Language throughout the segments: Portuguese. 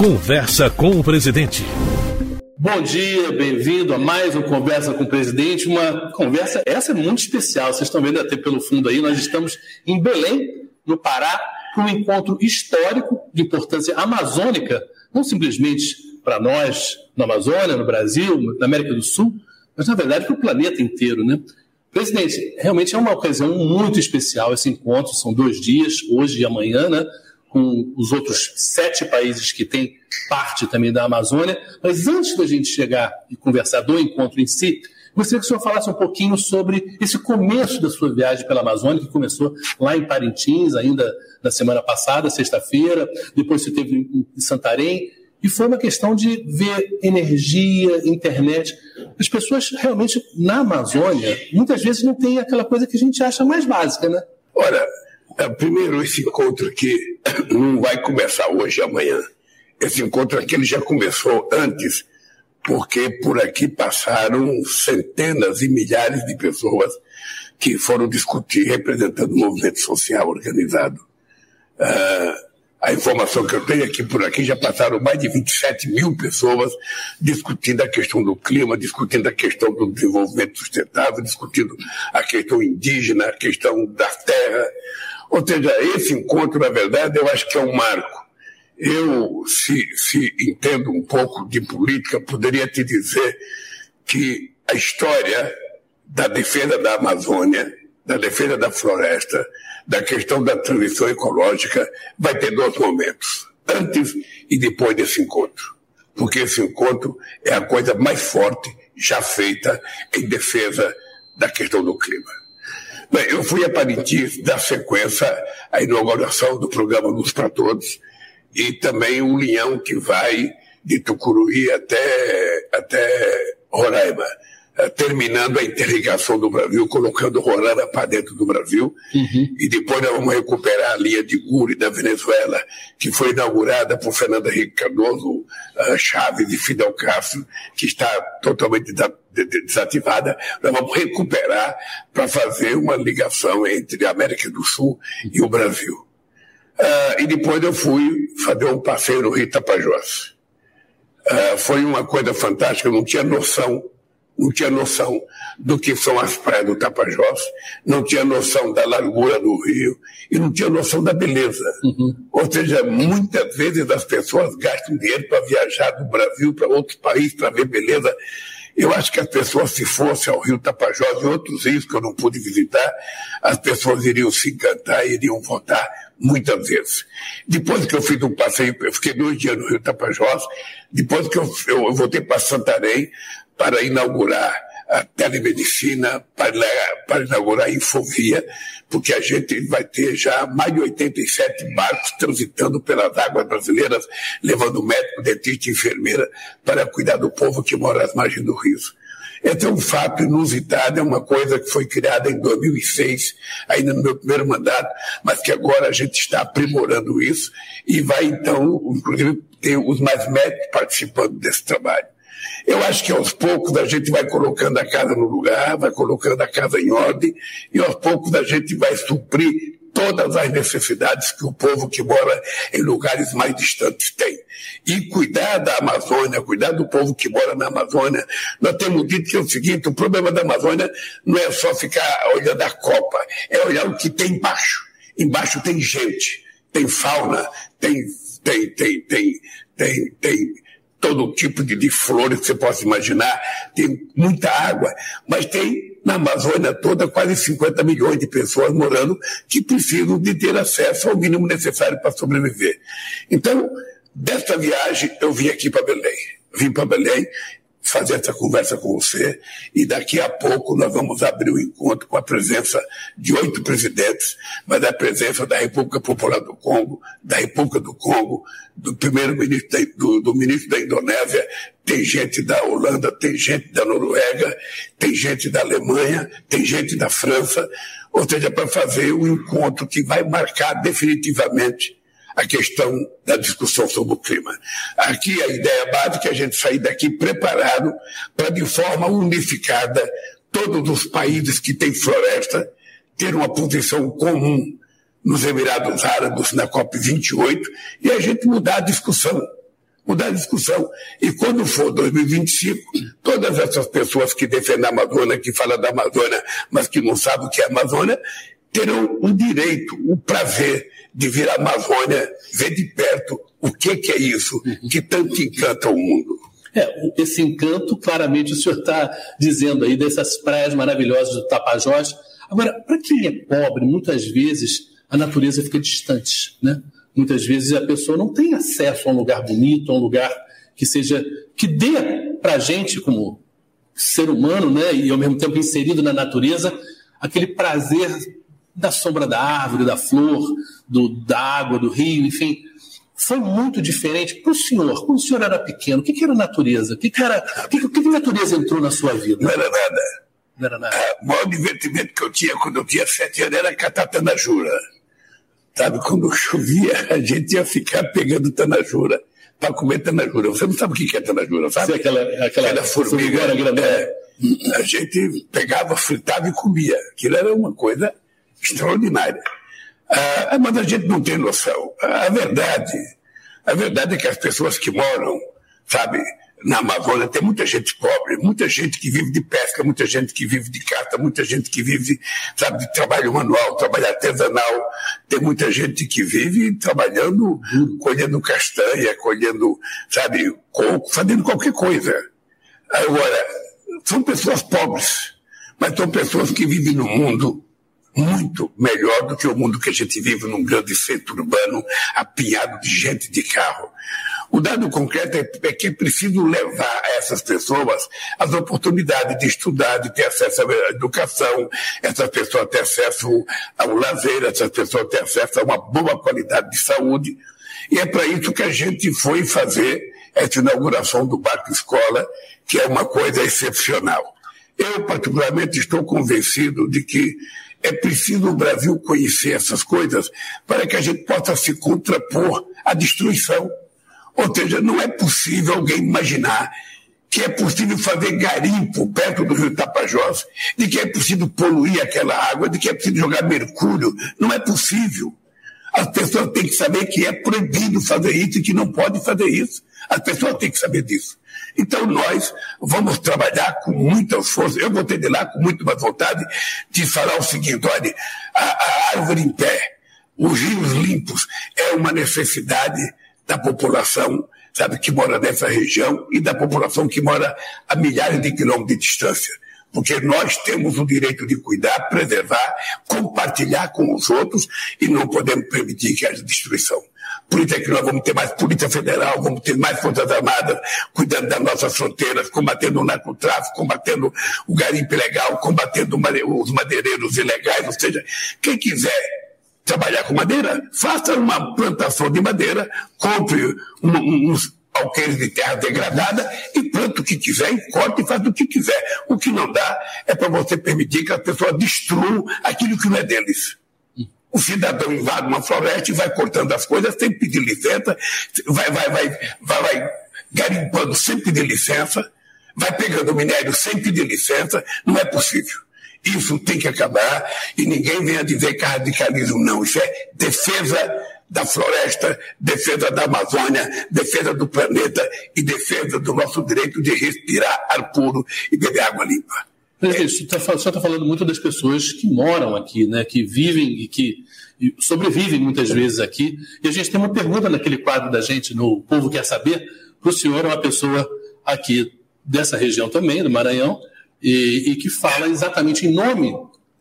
Conversa com o presidente. Bom dia, bem-vindo a mais um Conversa com o Presidente. Uma conversa, essa é muito especial. Vocês estão vendo até pelo fundo aí, nós estamos em Belém, no Pará, para um encontro histórico de importância amazônica, não simplesmente para nós, na Amazônia, no Brasil, na América do Sul, mas na verdade para o planeta inteiro, né? Presidente, realmente é uma ocasião muito especial esse encontro, são dois dias, hoje e amanhã, né? Com os outros sete países que têm parte também da Amazônia. Mas antes da gente chegar e conversar do encontro em si, gostaria que o senhor falasse um pouquinho sobre esse começo da sua viagem pela Amazônia, que começou lá em Parintins, ainda na semana passada, sexta-feira, depois você teve em Santarém, e foi uma questão de ver energia, internet. As pessoas realmente na Amazônia, muitas vezes não têm aquela coisa que a gente acha mais básica, né? Olha, primeiro, esse encontro aqui não vai começar hoje, amanhã. Esse encontro aqui ele já começou antes, porque por aqui passaram centenas e milhares de pessoas que foram discutir, representando o movimento social organizado. Uh, a informação que eu tenho é que por aqui já passaram mais de 27 mil pessoas discutindo a questão do clima, discutindo a questão do desenvolvimento sustentável, discutindo a questão indígena, a questão da terra, ou seja, esse encontro, na verdade, eu acho que é um marco. Eu, se, se entendo um pouco de política, poderia te dizer que a história da defesa da Amazônia, da defesa da floresta, da questão da transição ecológica, vai ter dois momentos, antes e depois desse encontro. Porque esse encontro é a coisa mais forte já feita em defesa da questão do clima. Bem, eu fui a Parintins dar sequência à inauguração do programa Luz para Todos e também o linhão que vai de Tucuruí até, até Roraima, terminando a interligação do Brasil, colocando Roraima para dentro do Brasil. Uhum. E depois nós vamos recuperar a linha de Guri da Venezuela, que foi inaugurada por Fernando Henrique Cardoso, Chaves e Fidel Castro, que está totalmente desativada, nós vamos recuperar para fazer uma ligação entre a América do Sul e o Brasil. Uh, e depois eu fui fazer um passeio no Rio Tapajós. Uh, foi uma coisa fantástica, eu não tinha noção, não tinha noção do que são as praias do Tapajós, não tinha noção da largura do rio e não tinha noção da beleza. Uhum. Ou seja, muitas vezes as pessoas gastam dinheiro para viajar do Brasil para outros países para ver beleza eu acho que as pessoas, se fossem ao Rio Tapajós e outros rios que eu não pude visitar, as pessoas iriam se encantar e iriam votar muitas vezes. Depois que eu fiz um passeio, eu fiquei dois dias no Rio Tapajós, depois que eu, eu voltei para Santarém para inaugurar a telemedicina, para, para inaugurar a Infovia, porque a gente vai ter já mais de 87 barcos transitando pelas águas brasileiras, levando médico, dentista e enfermeira para cuidar do povo que mora às margens do rio. Esse é um fato inusitado, é uma coisa que foi criada em 2006, ainda no meu primeiro mandato, mas que agora a gente está aprimorando isso e vai então, inclusive, ter os mais médicos participando desse trabalho. Eu acho que aos poucos a gente vai colocando a casa no lugar, vai colocando a casa em ordem, e aos poucos a gente vai suprir todas as necessidades que o povo que mora em lugares mais distantes tem. E cuidar da Amazônia, cuidar do povo que mora na Amazônia. Nós temos dito que é o seguinte: o problema da Amazônia não é só ficar olhando a copa, é olhar o que tem embaixo. Embaixo tem gente, tem fauna, tem, tem, tem, tem, tem, tem todo tipo de, de flores que você possa imaginar, tem muita água, mas tem na Amazônia toda quase 50 milhões de pessoas morando que precisam de ter acesso ao mínimo necessário para sobreviver. Então, desta viagem, eu vim aqui para Belém. Vim para Belém fazer essa conversa com você e daqui a pouco nós vamos abrir o um encontro com a presença de oito presidentes, mas a presença da República Popular do Congo, da República do Congo, do primeiro-ministro do, do ministro da Indonésia, tem gente da Holanda, tem gente da Noruega, tem gente da Alemanha, tem gente da França, ou seja, para fazer um encontro que vai marcar definitivamente a questão da discussão sobre o clima. Aqui a ideia básica é a gente sair daqui preparado para, de forma unificada, todos os países que têm floresta ter uma posição comum nos Emirados Árabes, na COP28, e a gente mudar a discussão. mudar a discussão. E quando for 2025, todas essas pessoas que defendem a Amazônia, que falam da Amazônia, mas que não sabem o que é a Amazônia, terão o direito, o prazer de vir à Amazônia, ver de perto o que, que é isso que tanto encanta o mundo. É, esse encanto, claramente, o senhor está dizendo aí dessas praias maravilhosas do Tapajós. Agora, para quem é pobre, muitas vezes a natureza fica distante, né? Muitas vezes a pessoa não tem acesso a um lugar bonito, a um lugar que seja que dê para a gente como ser humano, né, e ao mesmo tempo inserido na natureza, aquele prazer da sombra da árvore, da flor, do, da água, do rio, enfim. Foi muito diferente para o senhor. Quando o senhor era pequeno, o que, que era natureza? O que, que era. O que, que, que natureza entrou na sua vida? Não era nada. Não era nada. Ah, o maior divertimento que eu tinha quando eu tinha sete anos era catar tanajura. Sabe, quando chovia, a gente ia ficar pegando tanajura para comer tanajura. Você não sabe o que é tanajura, sabe? Sim, aquela, aquela, aquela formiga. É, a gente pegava, fritava e comia. Aquilo era uma coisa extraordinária. Ah, mas a gente não tem noção. A verdade, a verdade é que as pessoas que moram, sabe, na Amazônia tem muita gente pobre, muita gente que vive de pesca, muita gente que vive de caça, muita gente que vive, sabe, de trabalho manual, trabalho artesanal. Tem muita gente que vive trabalhando, colhendo castanha, colhendo, sabe, coco, fazendo qualquer coisa. Agora, são pessoas pobres, mas são pessoas que vivem no mundo muito melhor do que o mundo que a gente vive num grande centro urbano, apinhado de gente de carro. O dado concreto é, é que é preciso levar a essas pessoas as oportunidades de estudar, de ter acesso à educação, essas pessoas ter acesso ao lazer, essas pessoas ter acesso a uma boa qualidade de saúde. E é para isso que a gente foi fazer essa inauguração do Barco Escola, que é uma coisa excepcional. Eu, particularmente, estou convencido de que é preciso o Brasil conhecer essas coisas para que a gente possa se contrapor à destruição. Ou seja, não é possível alguém imaginar que é possível fazer garimpo perto do rio Tapajós, de que é possível poluir aquela água, de que é possível jogar mercúrio. Não é possível. As pessoas têm que saber que é proibido fazer isso e que não pode fazer isso. As pessoas têm que saber disso. Então nós vamos trabalhar com muita força. Eu vou ter de lá com muito mais vontade de falar o seguinte: olha, a, a árvore em pé, os rios limpos é uma necessidade da população, sabe, que mora nessa região e da população que mora a milhares de quilômetros de distância porque nós temos o direito de cuidar, preservar, compartilhar com os outros e não podemos permitir que haja destruição. Por isso é que nós vamos ter mais Polícia Federal, vamos ter mais Forças Armadas cuidando das nossas fronteiras, combatendo o narcotráfico, combatendo o garimpo ilegal, combatendo os madeireiros ilegais, ou seja, quem quiser trabalhar com madeira, faça uma plantação de madeira, compre uns alqueires de terra degradada e planta o que quiser, e e faz o que quiser. O que não dá é para você permitir que as pessoas destruam aquilo que não é deles. O cidadão invade uma floresta e vai cortando as coisas sem pedir licença, vai, vai, vai, vai, vai garimpando sem pedir licença, vai pegando minério sem pedir licença, não é possível. Isso tem que acabar e ninguém venha dizer que é radicalismo, não. Isso é defesa da floresta, defesa da Amazônia, defesa do planeta e defesa do nosso direito de respirar ar puro e beber água limpa. Presidente, tá o senhor está falando muito das pessoas que moram aqui, né, que vivem e que sobrevivem muitas vezes aqui. E a gente tem uma pergunta naquele quadro da gente, no Povo Quer Saber, para o senhor, é uma pessoa aqui dessa região também, do Maranhão, e, e que fala exatamente em nome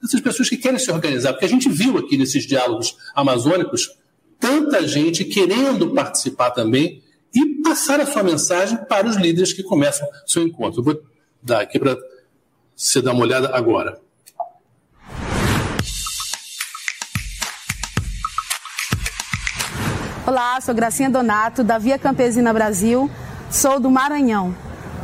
dessas pessoas que querem se organizar. Porque a gente viu aqui nesses diálogos amazônicos tanta gente querendo participar também e passar a sua mensagem para os líderes que começam seu encontro. Eu vou dar aqui para você dar uma olhada agora. Olá, sou Gracinha Donato, da Via Campesina Brasil, sou do Maranhão.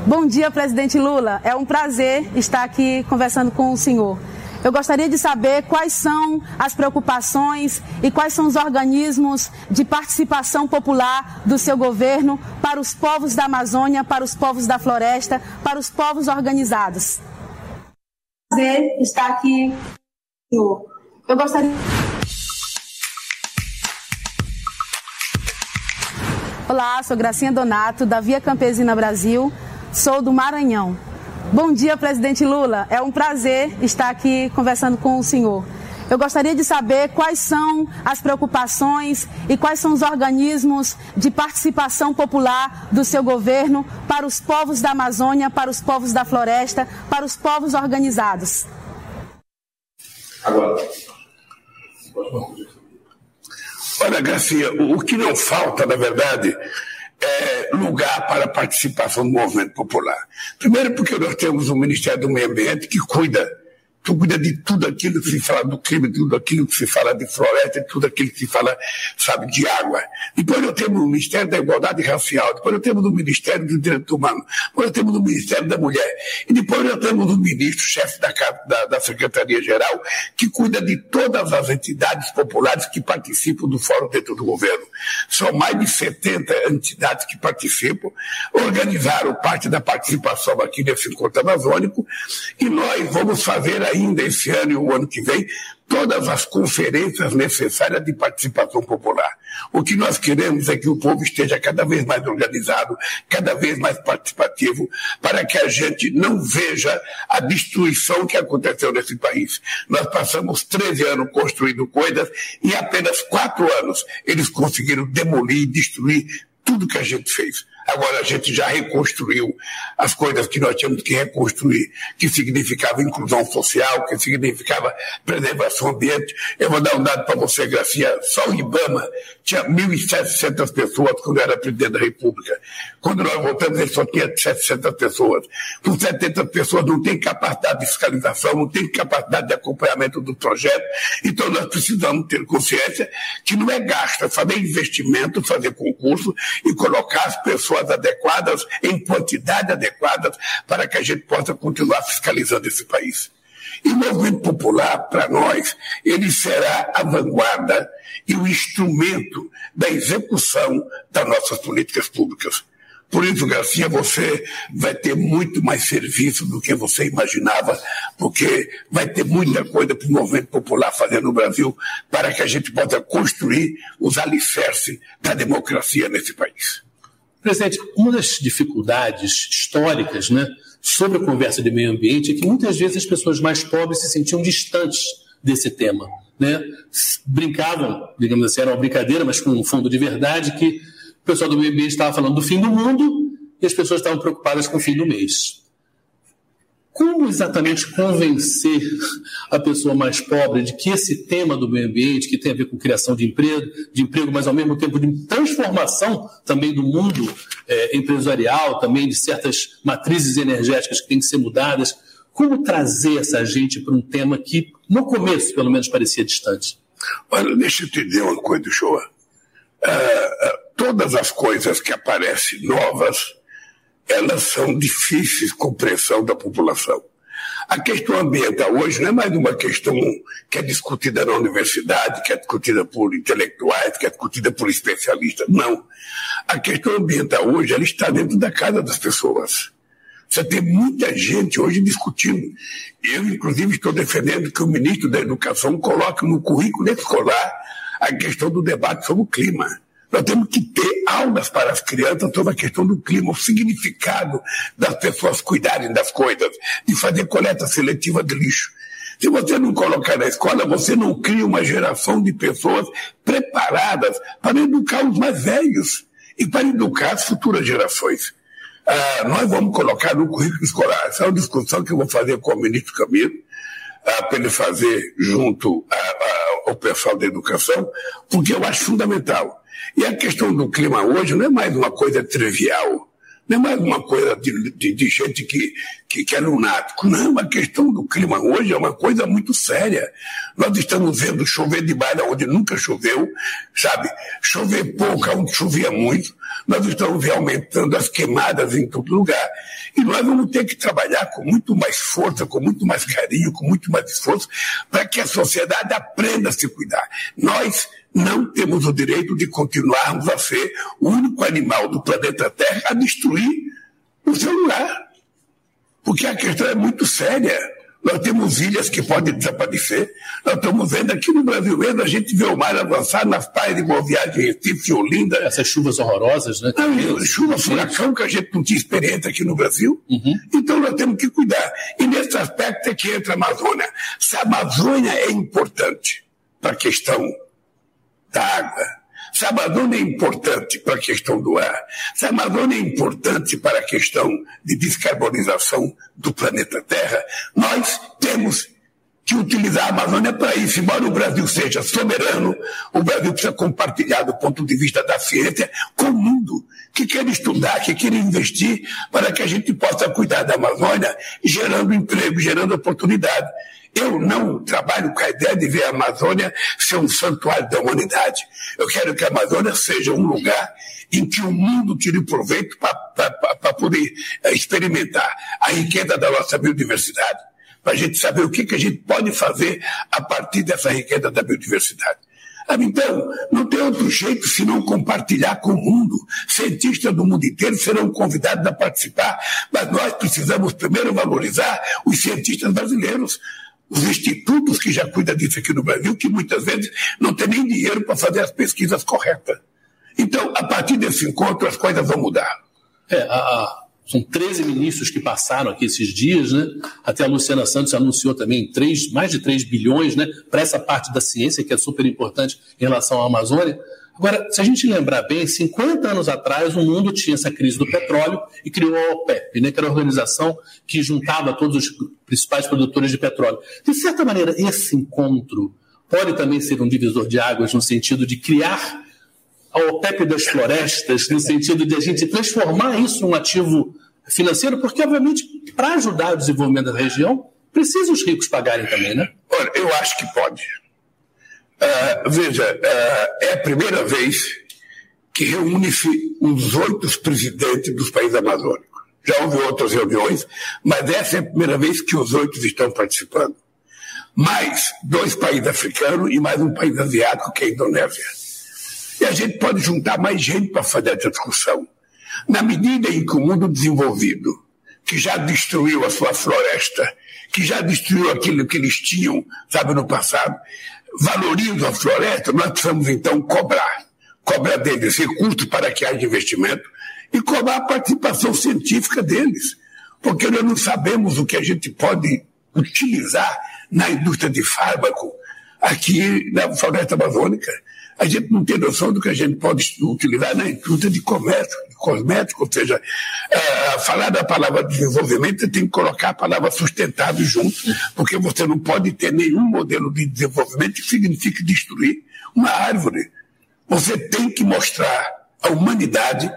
Bom dia, presidente Lula. É um prazer estar aqui conversando com o senhor. Eu gostaria de saber quais são as preocupações e quais são os organismos de participação popular do seu governo para os povos da Amazônia, para os povos da floresta, para os povos organizados prazer estar aqui. Eu gostaria. Olá, sou Gracinha Donato, da Via Campesina Brasil, sou do Maranhão. Bom dia, presidente Lula. É um prazer estar aqui conversando com o senhor. Eu gostaria de saber quais são as preocupações e quais são os organismos de participação popular do seu governo para os povos da Amazônia, para os povos da floresta, para os povos organizados. Agora. Olha, Garcia, o que não falta, na verdade, é, lugar para participação do movimento popular. Primeiro, porque nós temos o Ministério do Meio Ambiente que cuida tu cuida de tudo aquilo que se fala do clima, tudo aquilo que se fala de floresta, tudo aquilo que se fala, sabe, de água. Depois nós temos o Ministério da Igualdade Racial, depois nós temos o Ministério do Direito Humano, depois nós temos o Ministério da Mulher, e depois nós temos o ministro, chefe da, da, da Secretaria-Geral, que cuida de todas as entidades populares que participam do fórum dentro do governo. São mais de 70 entidades que participam, organizaram parte da participação aqui nesse encontro amazônico, e nós vamos fazer aí ainda esse ano e o ano que vem todas as conferências necessárias de participação popular. O que nós queremos é que o povo esteja cada vez mais organizado, cada vez mais participativo, para que a gente não veja a destruição que aconteceu nesse país. Nós passamos 13 anos construindo coisas e em apenas quatro anos eles conseguiram demolir e destruir tudo que a gente fez. Agora a gente já reconstruiu as coisas que nós tínhamos que reconstruir, que significava inclusão social, que significava preservação ambiente. Eu vou dar um dado para você, Gracia. Só o Ibama tinha 1.700 pessoas quando era presidente da República. Quando nós voltamos, ele só tinha 700 pessoas. Com 70 pessoas não tem capacidade de fiscalização, não tem capacidade de acompanhamento do projeto. Então nós precisamos ter consciência que não é gasto, é fazer investimento, fazer concurso e colocar as pessoas pessoas adequadas, em quantidade adequada, para que a gente possa continuar fiscalizando esse país. E o movimento popular, para nós, ele será a vanguarda e o instrumento da execução das nossas políticas públicas. Por isso, Garcia, você vai ter muito mais serviço do que você imaginava, porque vai ter muita coisa para o movimento popular fazer no Brasil para que a gente possa construir os alicerces da democracia nesse país. Presidente, uma das dificuldades históricas né, sobre a conversa de meio ambiente é que muitas vezes as pessoas mais pobres se sentiam distantes desse tema. Né? Brincavam, digamos assim, era uma brincadeira, mas com um fundo de verdade, que o pessoal do meio ambiente estava falando do fim do mundo e as pessoas estavam preocupadas com o fim do mês. Como exatamente convencer a pessoa mais pobre de que esse tema do meio ambiente, que tem a ver com criação de emprego, de emprego, mas ao mesmo tempo de transformação também do mundo é, empresarial, também de certas matrizes energéticas que têm que ser mudadas, como trazer essa gente para um tema que, no começo, pelo menos, parecia distante? Olha, deixa eu te dizer uma coisa, Shoa. Uh, uh, todas as coisas que aparecem novas elas são difíceis de compreensão da população. A questão ambiental hoje não é mais uma questão que é discutida na universidade, que é discutida por intelectuais, que é discutida por especialistas. Não. A questão ambiental hoje ela está dentro da casa das pessoas. Você tem muita gente hoje discutindo. Eu, inclusive, estou defendendo que o ministro da Educação coloque no currículo escolar a questão do debate sobre o clima. Nós temos que ter aulas para as crianças sobre a questão do clima, o significado das pessoas cuidarem das coisas, de fazer coleta seletiva de lixo. Se você não colocar na escola, você não cria uma geração de pessoas preparadas para educar os mais velhos e para educar as futuras gerações. Ah, nós vamos colocar no currículo escolar. Essa é uma discussão que eu vou fazer com o ministro Camilo, ah, para ele fazer junto a, a, ao pessoal da educação, porque eu acho fundamental. E a questão do clima hoje não é mais uma coisa trivial, não é mais uma coisa de, de, de gente que, que, que, é lunático. Não, a questão do clima hoje é uma coisa muito séria. Nós estamos vendo chover de baixo onde nunca choveu, sabe? Chover pouco onde chovia muito. Nós estamos aumentando as queimadas em todo lugar. E nós vamos ter que trabalhar com muito mais força, com muito mais carinho, com muito mais esforço, para que a sociedade aprenda a se cuidar. Nós não temos o direito de continuarmos a ser o único animal do planeta Terra a destruir o seu lugar. Porque a questão é muito séria. nós temos ilhas que podem desaparecer. Nós estamos vendo aqui no Brasil mesmo, a gente vê o mar avançar nas praias de Boa Viagem, Recife, Olinda. Essas chuvas horrorosas, né? Não, chuva, furacão, que a gente não tinha experiência aqui no Brasil. Uhum. Então nós temos que cuidar. E nesse aspecto é que entra a Amazônia. Se a Amazônia é importante para a questão da água, se a Amazônia é importante para a questão do ar, se a Amazônia é importante para a questão de descarbonização do planeta Terra, nós temos que utilizar a Amazônia para isso. Embora o Brasil seja soberano, o Brasil precisa compartilhar do ponto de vista da ciência com o mundo que quer estudar, que quer investir para que a gente possa cuidar da Amazônia, gerando emprego, gerando oportunidade. Eu não trabalho com a ideia de ver a Amazônia ser um santuário da humanidade. Eu quero que a Amazônia seja um lugar em que o mundo tire proveito para poder eh, experimentar a riqueza da nossa biodiversidade, para a gente saber o que, que a gente pode fazer a partir dessa riqueza da biodiversidade. Então, não tem outro jeito senão compartilhar com o mundo. Cientistas do mundo inteiro serão convidados a participar, mas nós precisamos primeiro valorizar os cientistas brasileiros os institutos que já cuidam disso aqui no Brasil, que muitas vezes não tem nem dinheiro para fazer as pesquisas corretas. Então, a partir desse encontro, as coisas vão mudar. É, a, a, são 13 ministros que passaram aqui esses dias, né? Até a Luciana Santos anunciou também 3, mais de 3 bilhões né, para essa parte da ciência, que é super importante em relação à Amazônia. Agora, se a gente lembrar bem, 50 anos atrás o mundo tinha essa crise do petróleo e criou a OPEP, né, que era a organização que juntava todos os principais produtores de petróleo. De certa maneira, esse encontro pode também ser um divisor de águas no sentido de criar a OPEP das florestas, no sentido de a gente transformar isso num ativo financeiro, porque, obviamente, para ajudar o desenvolvimento da região, precisa os ricos pagarem também, né? Olha, eu acho que pode. Uh, veja, uh, é a primeira vez que reúne-se os oito presidentes dos países amazônicos. Já houve outras reuniões, mas essa é a primeira vez que os oito estão participando. Mais dois países africanos e mais um país asiático, que é a Indonésia. E a gente pode juntar mais gente para fazer essa discussão. Na medida em que o mundo desenvolvido, que já destruiu a sua floresta, que já destruiu aquilo que eles tinham, sabe, no passado, valorizam a floresta, nós precisamos então cobrar. Cobrar deles recursos para que haja investimento e cobrar a participação científica deles. Porque nós não sabemos o que a gente pode utilizar na indústria de fármaco aqui na floresta amazônica. A gente não tem noção do que a gente pode utilizar na indústria de comércio, de cosmético, ou seja, é, falar da palavra desenvolvimento, você tem que colocar a palavra sustentável junto, porque você não pode ter nenhum modelo de desenvolvimento que signifique destruir uma árvore. Você tem que mostrar à humanidade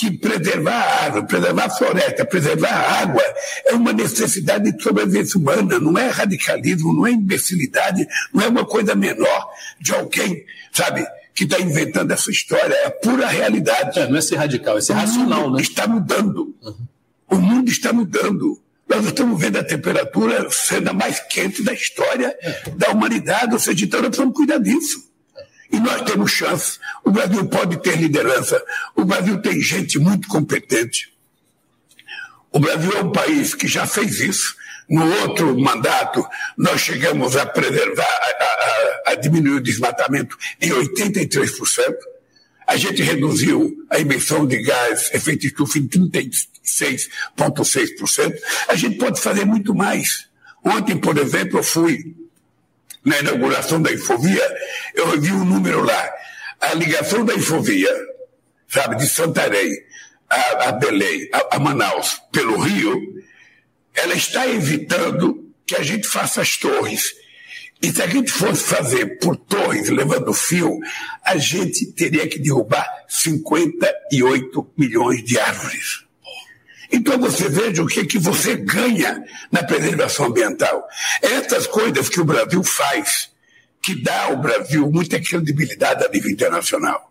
que preservar a árvore, preservar a floresta, preservar a água é uma necessidade de sobrevivência humana, não é radicalismo, não é imbecilidade, não é uma coisa menor de alguém, sabe, que está inventando essa história, é pura realidade. É, não é ser radical, é ser o racional, né? está mudando. Uhum. O mundo está mudando. Nós estamos vendo a temperatura sendo a mais quente da história é. da humanidade, ou seja, então nós precisamos cuidar disso. E nós temos chance. O Brasil pode ter liderança. O Brasil tem gente muito competente. O Brasil é um país que já fez isso. No outro mandato, nós chegamos a preservar, a, a, a diminuir o desmatamento em 83%. A gente reduziu a emissão de gás efeito estufa em 36,6%. A gente pode fazer muito mais. Ontem, por exemplo, eu fui na inauguração da Infovia, eu vi um número lá. A ligação da Infovia, sabe, de Santarém a, a Belém, a, a Manaus, pelo Rio, ela está evitando que a gente faça as torres. E se a gente fosse fazer por torres, levando fio, a gente teria que derrubar 58 milhões de árvores. Então você veja o que, que você ganha na preservação ambiental. Essas coisas que o Brasil faz, que dá ao Brasil muita credibilidade a nível internacional.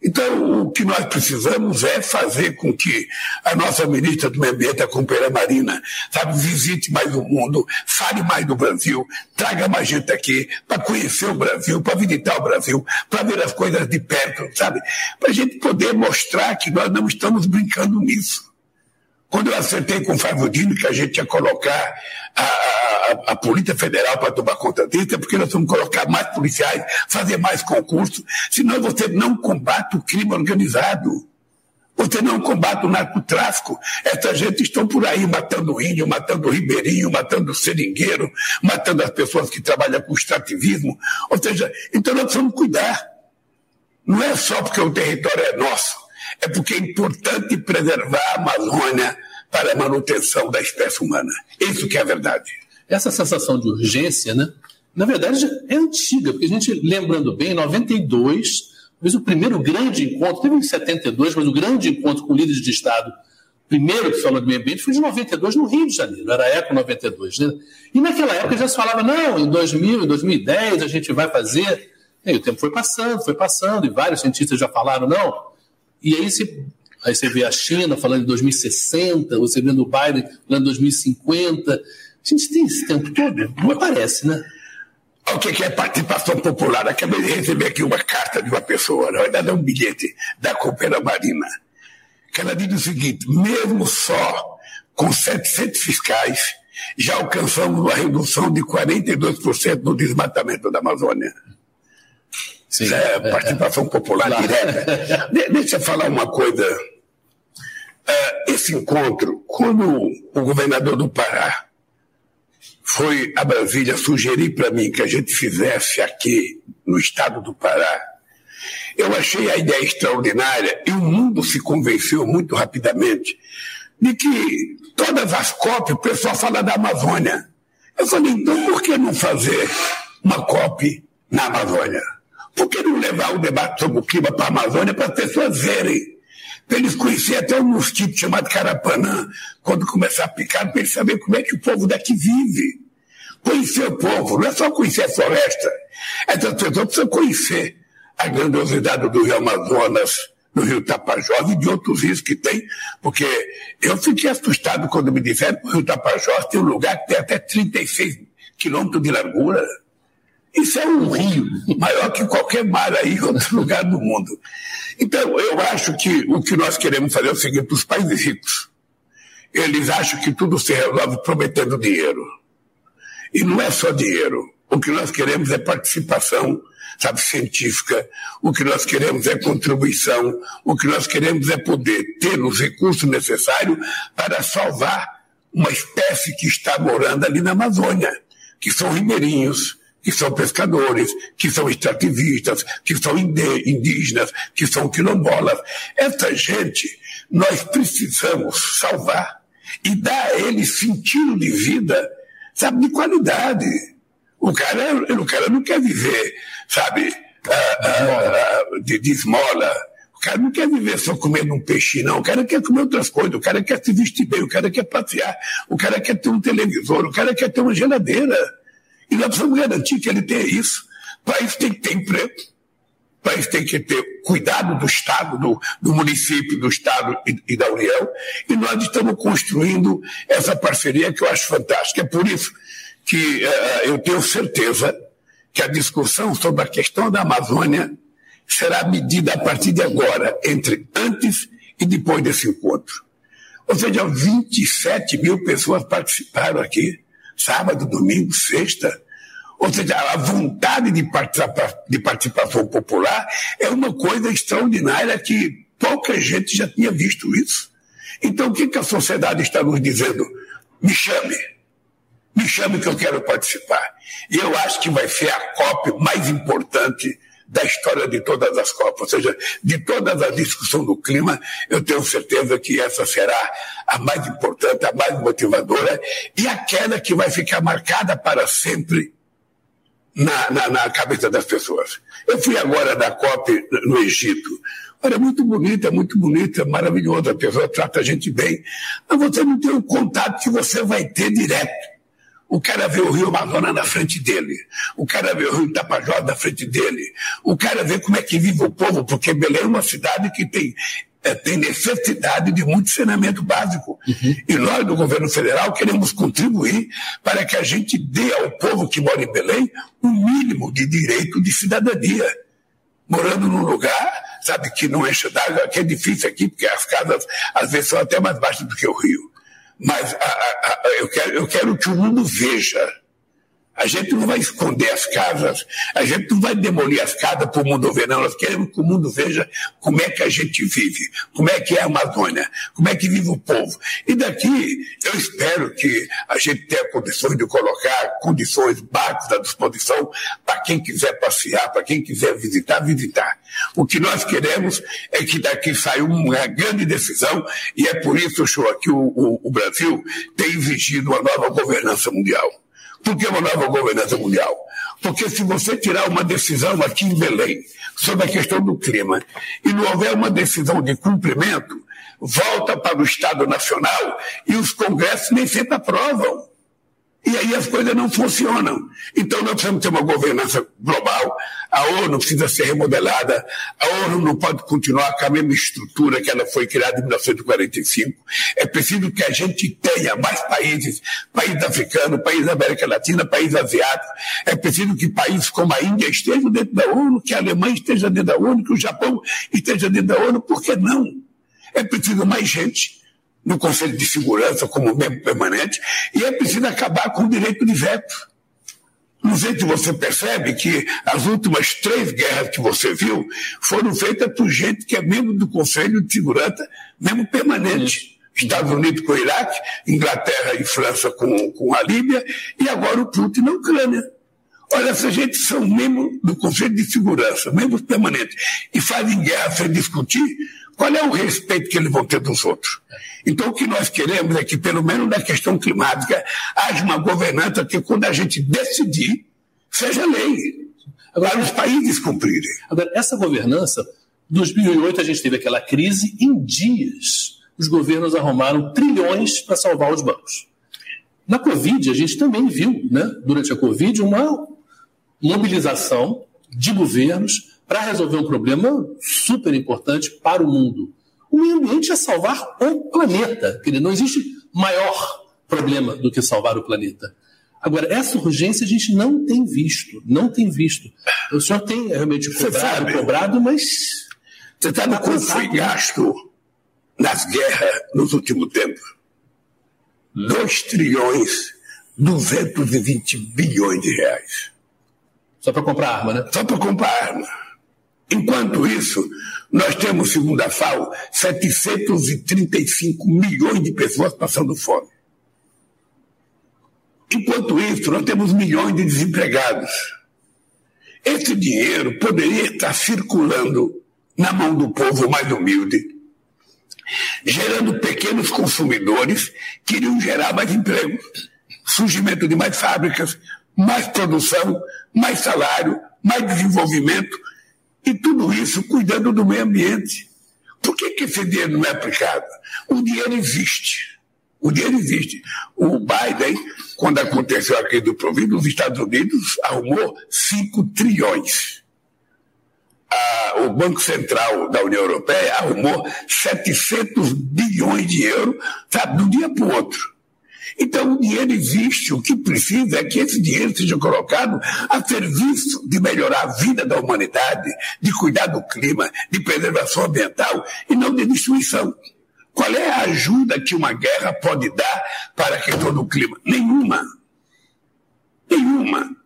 Então, o que nós precisamos é fazer com que a nossa ministra do Meio Ambiente, a companheira Marina, sabe, visite mais o mundo, fale mais do Brasil, traga mais gente aqui para conhecer o Brasil, para visitar o Brasil, para ver as coisas de perto, sabe? Para a gente poder mostrar que nós não estamos brincando nisso. Quando eu acertei com o Fábio Dino que a gente ia colocar a, a, a Polícia Federal para tomar conta disso, é porque nós vamos colocar mais policiais, fazer mais concursos, senão você não combate o crime organizado. Você não combate o narcotráfico. Essa gente estão por aí matando índio, matando ribeirinho, matando seringueiro, matando as pessoas que trabalham com extrativismo. Ou seja, então nós precisamos cuidar. Não é só porque o território é nosso é porque é importante preservar a Amazônia para a manutenção da espécie humana. Isso que é a verdade. Essa sensação de urgência, né? Na verdade, é antiga, porque a gente, lembrando bem, em 92, talvez o primeiro grande encontro, teve em 72, mas o grande encontro com líderes de Estado, primeiro que falou do meio ambiente, foi de 92 no Rio de Janeiro, era a ECO 92. Né? E naquela época já se falava, não, em 2000, em 2010 a gente vai fazer. E o tempo foi passando, foi passando, e vários cientistas já falaram, não, e aí você, aí você vê a China falando em 2060, você vê o Biden falando em 2050. A gente tem esse tempo todo? Não parece, né? O que é participação popular? Acabei de receber aqui uma carta de uma pessoa, na verdade é um bilhete da Coopera Marina, que ela diz o seguinte: mesmo só com 700 fiscais, já alcançamos uma redução de 42% no desmatamento da Amazônia. Sim, é, participação é, popular claro. direta. De, deixa eu falar uma coisa. É, esse encontro, quando o governador do Pará foi a Brasília sugerir para mim que a gente fizesse aqui no estado do Pará, eu achei a ideia extraordinária e o mundo se convenceu muito rapidamente de que todas as COP, o pessoal fala da Amazônia. Eu falei, então por que não fazer uma COP na Amazônia? Por que não levar o debate sobre o clima para a Amazônia para as pessoas verem? Para eles conhecerem até um mosquito chamado carapanã, quando começar a picar, para eles saberem como é que o povo daqui vive. Conhecer o povo, não é só conhecer a floresta. Essas pessoas precisam conhecer a grandiosidade do Rio Amazonas, do Rio Tapajós e de outros rios que tem, porque eu fiquei assustado quando me disseram que o Rio Tapajós tem um lugar que tem até 36 quilômetros de largura. Isso é um rio maior que qualquer mar aí em outro lugar do mundo. Então, eu acho que o que nós queremos fazer é o seguinte: os países ricos, eles acham que tudo se resolve prometendo dinheiro. E não é só dinheiro. O que nós queremos é participação, sabe, científica. O que nós queremos é contribuição. O que nós queremos é poder ter os recursos necessários para salvar uma espécie que está morando ali na Amazônia, que são ribeirinhos, que são pescadores, que são extrativistas, que são indígenas, que são quilombolas. Essa gente nós precisamos salvar e dar a eles sentido de vida, sabe, de qualidade. O cara, o cara não quer viver, sabe, ah, ah, ah, de, de esmola. O cara não quer viver só comendo um peixe, não. O cara quer comer outras coisas. O cara quer se vestir bem. O cara quer passear. O cara quer ter um televisor. O cara quer ter uma geladeira. E nós precisamos garantir que ele tenha isso. Para isso tem que ter emprego. Para isso tem que ter cuidado do Estado, do, do município, do Estado e, e, da União. E nós estamos construindo essa parceria que eu acho fantástica. É por isso que uh, eu tenho certeza que a discussão sobre a questão da Amazônia será medida a partir de agora, entre antes e depois desse encontro. Ou seja, 27 mil pessoas participaram aqui sábado, domingo, sexta. Ou seja, a vontade de, de participação popular é uma coisa extraordinária que pouca gente já tinha visto isso. Então, o que, que a sociedade está nos dizendo? Me chame. Me chame que eu quero participar. E eu acho que vai ser a COP mais importante da história de todas as Copas, ou seja, de todas as discussões do clima, eu tenho certeza que essa será a mais importante, a mais motivadora e aquela que vai ficar marcada para sempre na, na, na cabeça das pessoas. Eu fui agora da COP no Egito. Olha, muito bonita, muito bonita, maravilhosa, a pessoa trata a gente bem, mas você não tem o contato que você vai ter direto o cara vê o Rio Amazonas na frente dele. O cara vê o Rio Tapajós na frente dele. O cara vê como é que vive o povo, porque Belém é uma cidade que tem, é, tem necessidade de muito saneamento básico. Uhum. E nós, do governo federal, queremos contribuir para que a gente dê ao povo que mora em Belém o um mínimo de direito de cidadania. morando num lugar, sabe, que não enche d'água, que é difícil aqui, porque as casas às vezes são até mais baixas do que o rio. Mas a, a, a, eu, quero, eu quero que o mundo veja a gente não vai esconder as casas, a gente não vai demolir as casas para o mundo ver, não. Nós queremos que o mundo veja como é que a gente vive, como é que é a Amazônia, como é que vive o povo. E daqui eu espero que a gente tenha condições de colocar condições básicas à disposição para quem quiser passear, para quem quiser visitar, visitar. O que nós queremos é que daqui saia uma grande decisão e é por isso, show, que o, o, o Brasil tem exigido uma nova governança mundial. Por que uma nova governança mundial? Porque se você tirar uma decisão aqui em Belém sobre a questão do clima e não houver uma decisão de cumprimento, volta para o Estado Nacional e os congressos nem sempre aprovam. E aí as coisas não funcionam. Então nós precisamos ter uma governança global. A ONU precisa ser remodelada. A ONU não pode continuar com a mesma estrutura que ela foi criada em 1945. É preciso que a gente tenha mais países, país africano, país da América Latina, país asiático. É preciso que países como a Índia estejam dentro da ONU, que a Alemanha esteja dentro da ONU, que o Japão esteja dentro da ONU. Por que não? É preciso mais gente no Conselho de Segurança como membro permanente, e é preciso acabar com o direito de veto. Não sei se você percebe que as últimas três guerras que você viu foram feitas por gente que é membro do Conselho de Segurança, membro permanente. Estados Unidos com o Iraque, Inglaterra e França com, com a Líbia, e agora o Putin na Ucrânia. Olha, essa gente são membros do Conselho de Segurança, membros permanentes, e fazem guerra sem discutir, qual é o respeito que eles vão ter dos outros? Então, o que nós queremos é que, pelo menos na questão climática, haja uma governança que, quando a gente decidir, seja lei. Agora, para os países cumprirem. Agora, essa governança, em 2008 a gente teve aquela crise, em dias os governos arrumaram trilhões para salvar os bancos. Na Covid, a gente também viu, né, durante a Covid, uma mobilização de governos para resolver um problema super importante para o mundo. O meio ambiente é salvar o planeta. Querido, não existe maior problema do que salvar o planeta. Agora, essa urgência a gente não tem visto, não tem visto. O senhor tem realmente cobrado, cobrado, mas. Você sabe tá quanto foi gasto nas guerras nos últimos tempos? 2 trilhões 220 bilhões de reais. Só para comprar arma, né? Só para comprar arma. Enquanto isso, nós temos, segundo a FAO, 735 milhões de pessoas passando fome. Enquanto isso, nós temos milhões de desempregados. Esse dinheiro poderia estar circulando na mão do povo mais humilde, gerando pequenos consumidores que iriam gerar mais emprego, surgimento de mais fábricas, mais produção, mais salário, mais desenvolvimento e tudo isso cuidando do meio ambiente. Por que, que esse dinheiro não é aplicado? O dinheiro existe. O dinheiro existe. O Biden, quando aconteceu a crise do Covid, os Estados Unidos arrumou 5 trilhões. O Banco Central da União Europeia arrumou 700 bilhões de euros, sabe, de um dia para o outro. O dinheiro existe, o que precisa é que esse dinheiro seja colocado a serviço de melhorar a vida da humanidade, de cuidar do clima, de preservação ambiental e não de destruição. Qual é a ajuda que uma guerra pode dar para a questão do clima? Nenhuma. Nenhuma.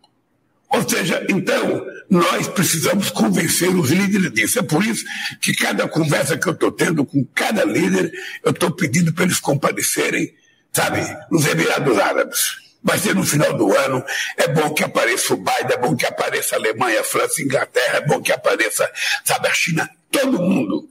Ou seja, então, nós precisamos convencer os líderes disso. É por isso que cada conversa que eu estou tendo com cada líder, eu estou pedindo para eles comparecerem sabe, nos Emirados Árabes. Vai ser no final do ano. É bom que apareça o Biden, é bom que apareça a Alemanha, a França, a Inglaterra, é bom que apareça, sabe, a China, todo mundo.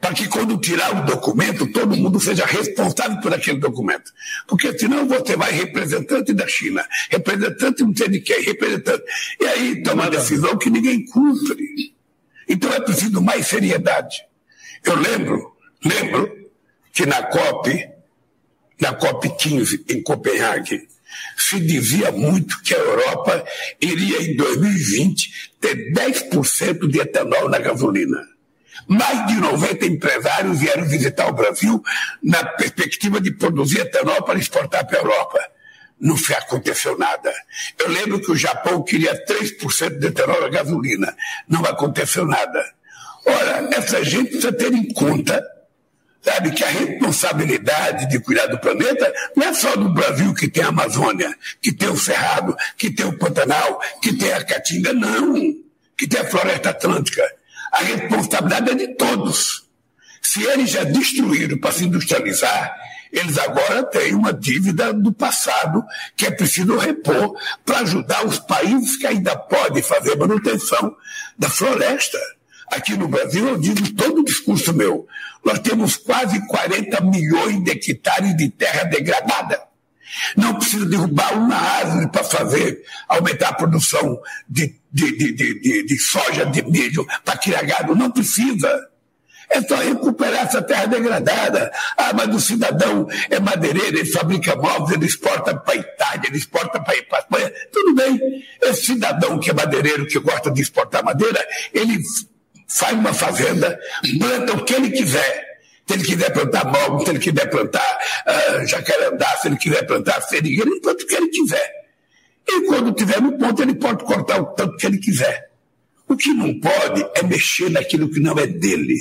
Para que quando tirar o documento, todo mundo seja responsável por aquele documento. Porque senão você vai representante da China, representante não sei de quem, representante. E aí toma uma decisão que ninguém cumpre. Então é preciso mais seriedade. Eu lembro, lembro que na COP na COP15 em Copenhague, se dizia muito que a Europa iria em 2020 ter 10% de etanol na gasolina. Mais de 90 empresários vieram visitar o Brasil na perspectiva de produzir etanol para exportar para a Europa. não aconteceu nada. Eu lembro que o Japão queria 3% de etanol na gasolina. Não aconteceu nada. Ora, essa gente precisa ter em conta, sabe, que a responsabilidade de cuidar do planeta não é só do Brasil que tem a Amazônia, que tem o Cerrado, que tem o Pantanal, que tem a Caatinga, não. Que tem a Floresta Atlântica. A responsabilidade é de todos. Se eles já destruíram para se industrializar, eles agora têm uma dívida do passado que é preciso repor para ajudar os países que ainda podem fazer manutenção da floresta. Aqui no Brasil, eu digo todo o discurso meu, nós temos quase 40 milhões de hectares de terra degradada. Não precisa derrubar uma árvore para fazer aumentar a produção de, de, de, de, de soja, de milho, para criar gado. Não precisa. É só recuperar essa terra degradada. Ah, mas o cidadão é madeireiro, ele fabrica móveis, ele exporta para a Itália, ele exporta para a Espanha. Tudo bem. Esse cidadão que é madeireiro, que gosta de exportar madeira, ele faz uma fazenda, planta o que ele quiser. Se ele quiser plantar móvel, se ele quiser plantar uh, jacarandá, se ele quiser plantar seringueira, ele planta o que ele quiser. E quando tiver no ponto, ele pode cortar o tanto que ele quiser. O que não pode é mexer naquilo que não é dele.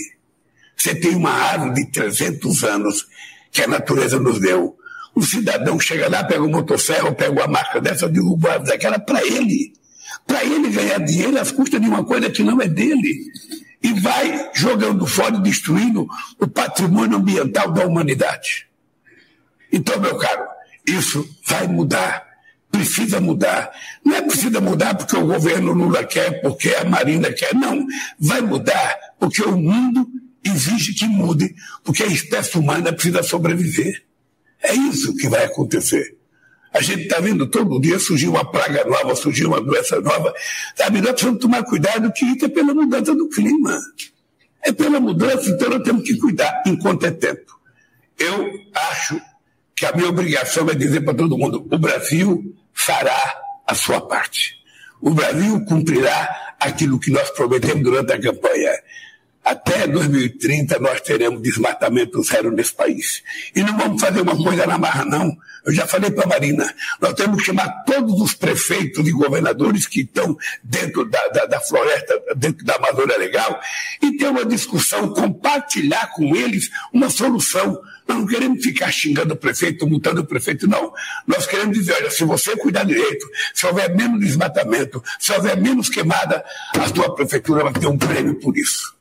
Você tem uma árvore de 300 anos que a natureza nos deu. O cidadão chega lá, pega uma motosserra ou pega uma marca dessa, derruba a árvore daquela para ele. Para ele ganhar dinheiro às custas de uma coisa que não é dele. E vai jogando fora e destruindo o patrimônio ambiental da humanidade. Então, meu caro, isso vai mudar. Precisa mudar. Não é precisa mudar porque o governo Lula quer, porque a Marina quer. Não. Vai mudar porque o mundo exige que mude, porque a espécie humana precisa sobreviver. É isso que vai acontecer. A gente está vendo todo dia surgir uma praga nova, surgir uma doença nova. Sabe, nós precisamos tomar cuidado que isso é pela mudança do clima. É pela mudança, então nós temos que cuidar enquanto é tempo. Eu acho que a minha obrigação é dizer para todo mundo: o Brasil fará a sua parte. O Brasil cumprirá aquilo que nós prometemos durante a campanha. Até 2030 nós teremos desmatamento zero nesse país. E não vamos fazer uma coisa na marra, não. Eu já falei para a Marina, nós temos que chamar todos os prefeitos e governadores que estão dentro da, da, da floresta, dentro da Amazônia Legal, e ter uma discussão, compartilhar com eles uma solução. Nós não queremos ficar xingando o prefeito, multando o prefeito, não. Nós queremos dizer, olha, se você cuidar direito, se houver menos desmatamento, se houver menos queimada, a sua prefeitura vai ter um prêmio por isso.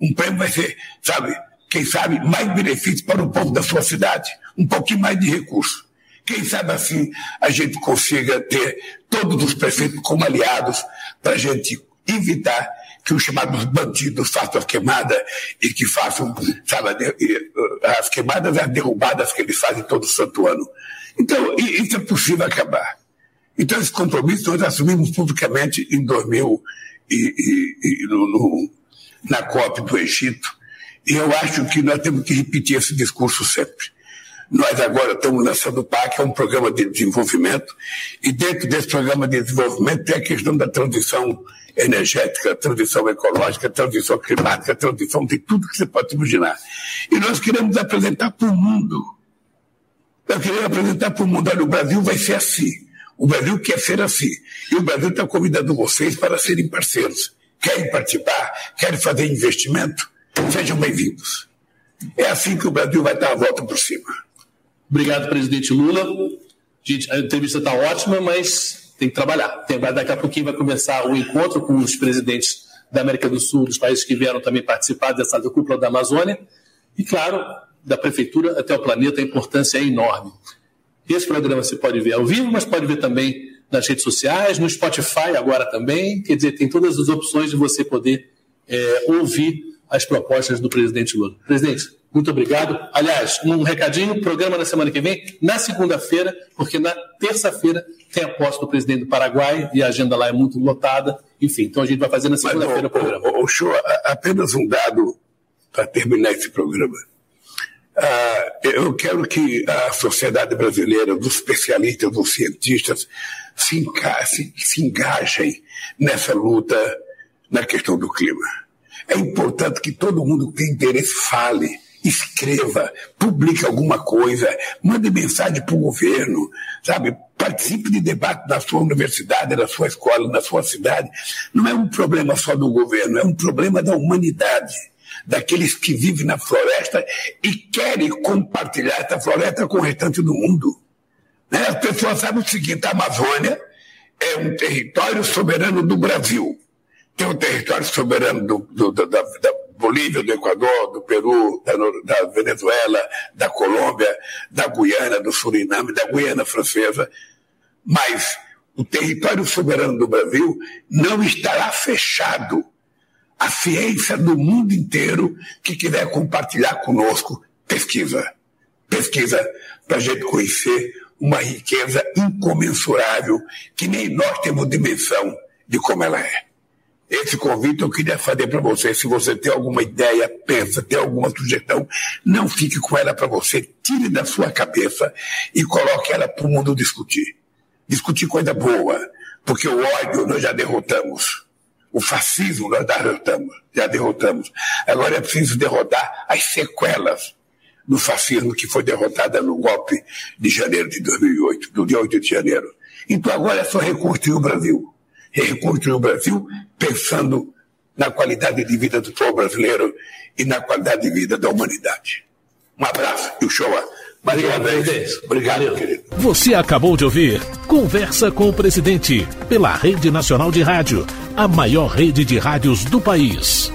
Um prêmio vai ser, sabe, quem sabe, mais benefício para o povo da sua cidade, um pouquinho mais de recurso. Quem sabe assim a gente consiga ter todos os prefeitos como aliados para a gente evitar que os chamados bandidos façam a queimada e que façam, sabe, as queimadas e as derrubadas que eles fazem todo santo ano. Então, isso é possível acabar. Então, esse compromisso nós assumimos publicamente em 2000 e, e, e no, no na COP do Egito. E eu acho que nós temos que repetir esse discurso sempre. Nós agora estamos lançando o PAC, é um programa de desenvolvimento, e dentro desse programa de desenvolvimento tem a questão da transição energética, transição ecológica, transição climática, transição de tudo que você pode imaginar. E nós queremos apresentar para o mundo. Nós queremos apresentar para o mundo, olha, o Brasil vai ser assim. O Brasil quer ser assim. E o Brasil está convidando vocês para serem parceiros querem participar, querem fazer investimento, sejam bem-vindos. É assim que o Brasil vai dar a volta por cima. Obrigado, presidente Lula. Gente, a entrevista está ótima, mas tem que trabalhar. Tem, daqui a pouquinho vai começar o encontro com os presidentes da América do Sul, dos países que vieram também participar dessa cúpula da Amazônia. E, claro, da prefeitura até o planeta, a importância é enorme. Esse programa você pode ver ao vivo, mas pode ver também nas redes sociais, no Spotify agora também. Quer dizer, tem todas as opções de você poder é, ouvir as propostas do presidente Lula. Presidente, muito obrigado. Aliás, um recadinho, programa na semana que vem, na segunda-feira, porque na terça-feira tem a posse do presidente do Paraguai e a agenda lá é muito lotada. Enfim, então a gente vai fazer na segunda-feira o programa. O, o, show, apenas um dado para terminar esse programa. Ah, eu quero que a sociedade brasileira, dos especialistas, dos cientistas, se, se, se engajem nessa luta na questão do clima. É importante que todo mundo que tem interesse fale escreva, publique alguma coisa, mande mensagem para o governo, sabe? Participe de debate na sua universidade, na sua escola, na sua cidade. Não é um problema só do governo, é um problema da humanidade, daqueles que vivem na floresta e querem compartilhar essa floresta com o restante do mundo. Né? As pessoas sabem o seguinte: a Amazônia é um território soberano do Brasil. Tem um território soberano do, do, da, da Bolívia, do Equador, do Peru, da, da, Venezuela, da Colômbia, da Guiana, do Suriname, da Guiana Francesa, mas o território soberano do Brasil não estará fechado à ciência do mundo inteiro que quiser compartilhar conosco pesquisa. Pesquisa para a gente conhecer uma riqueza incomensurável que nem nós temos dimensão de como ela é. Esse convite eu queria fazer para você. Se você tem alguma ideia, pensa, tem alguma sugestão, não fique com ela para você. Tire da sua cabeça e coloque ela para o mundo discutir. Discutir coisa boa, porque o ódio nós já derrotamos. O fascismo nós já derrotamos, já derrotamos. Agora é preciso derrotar as sequelas do fascismo que foi derrotada no golpe de janeiro de 2008, do dia 8 de janeiro. Então agora é só reconstruir o Brasil reconstruir o Brasil pensando na qualidade de vida do povo brasileiro e na qualidade de vida da humanidade. Um abraço e o show. Obrigado, presidente. Obrigado, querido. Você acabou de ouvir Conversa com o Presidente pela Rede Nacional de Rádio, a maior rede de rádios do país.